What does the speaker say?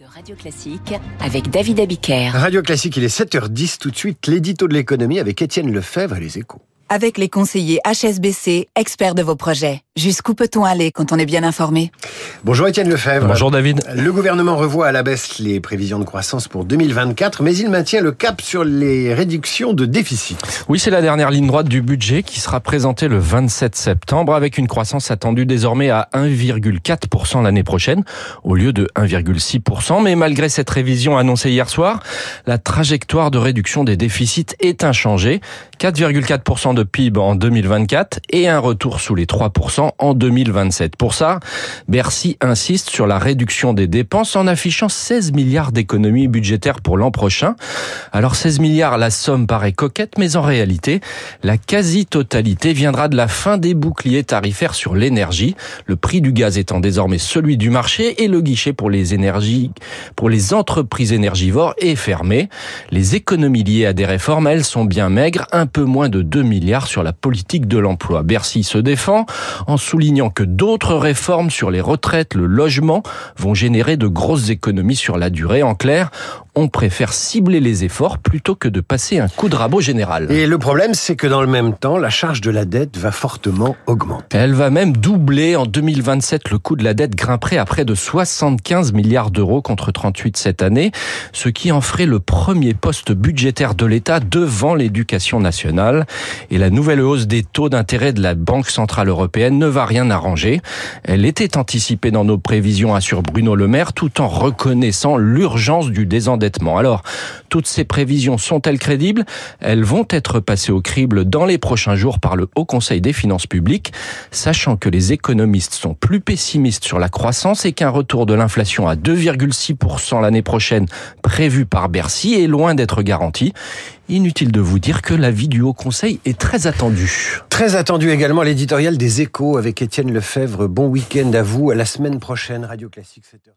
de Radio Classique avec David Abiker. Radio Classique, il est 7h10 tout de suite, l'édito de l'économie avec Étienne Lefebvre et les échos. Avec les conseillers HSBC, experts de vos projets. Jusqu'où peut-on aller quand on est bien informé? Bonjour Étienne Lefebvre. Bonjour David. Le gouvernement revoit à la baisse les prévisions de croissance pour 2024, mais il maintient le cap sur les réductions de déficit. Oui, c'est la dernière ligne droite du budget qui sera présentée le 27 septembre avec une croissance attendue désormais à 1,4% l'année prochaine au lieu de 1,6%. Mais malgré cette révision annoncée hier soir, la trajectoire de réduction des déficits est inchangée. 4,4% de PIB en 2024 et un retour sous les 3% en 2027. Pour ça, Bercy insiste sur la réduction des dépenses en affichant 16 milliards d'économies budgétaires pour l'an prochain. Alors 16 milliards, la somme paraît coquette, mais en réalité, la quasi-totalité viendra de la fin des boucliers tarifaires sur l'énergie, le prix du gaz étant désormais celui du marché et le guichet pour les énergies, pour les entreprises énergivores est fermé. Les économies liées à des réformes, elles sont bien maigres, un peu moins de 2 milliards sur la politique de l'emploi. Bercy se défend en soulignant que d'autres réformes sur les retraites, le logement vont générer de grosses économies sur la durée. En clair, on préfère cibler les efforts plutôt que de passer un coup de rabot général. Et le problème, c'est que dans le même temps, la charge de la dette va fortement augmenter. Elle va même doubler en 2027. Le coût de la dette grimperait à près de 75 milliards d'euros contre 38 cette année, ce qui en ferait le premier poste budgétaire de l'État devant l'éducation nationale. Et la nouvelle hausse des taux d'intérêt de la Banque Centrale Européenne ne va rien arranger. Elle était anticipée dans nos prévisions, assure Bruno Le Maire, tout en reconnaissant l'urgence du désendettement alors, toutes ces prévisions sont-elles crédibles? Elles vont être passées au crible dans les prochains jours par le Haut Conseil des finances publiques, sachant que les économistes sont plus pessimistes sur la croissance et qu'un retour de l'inflation à 2,6% l'année prochaine prévu par Bercy est loin d'être garanti. Inutile de vous dire que l'avis du Haut Conseil est très attendu. Très attendu également l'éditorial des échos avec Étienne Lefebvre. Bon week-end à vous, à la semaine prochaine, Radio Classique 7h.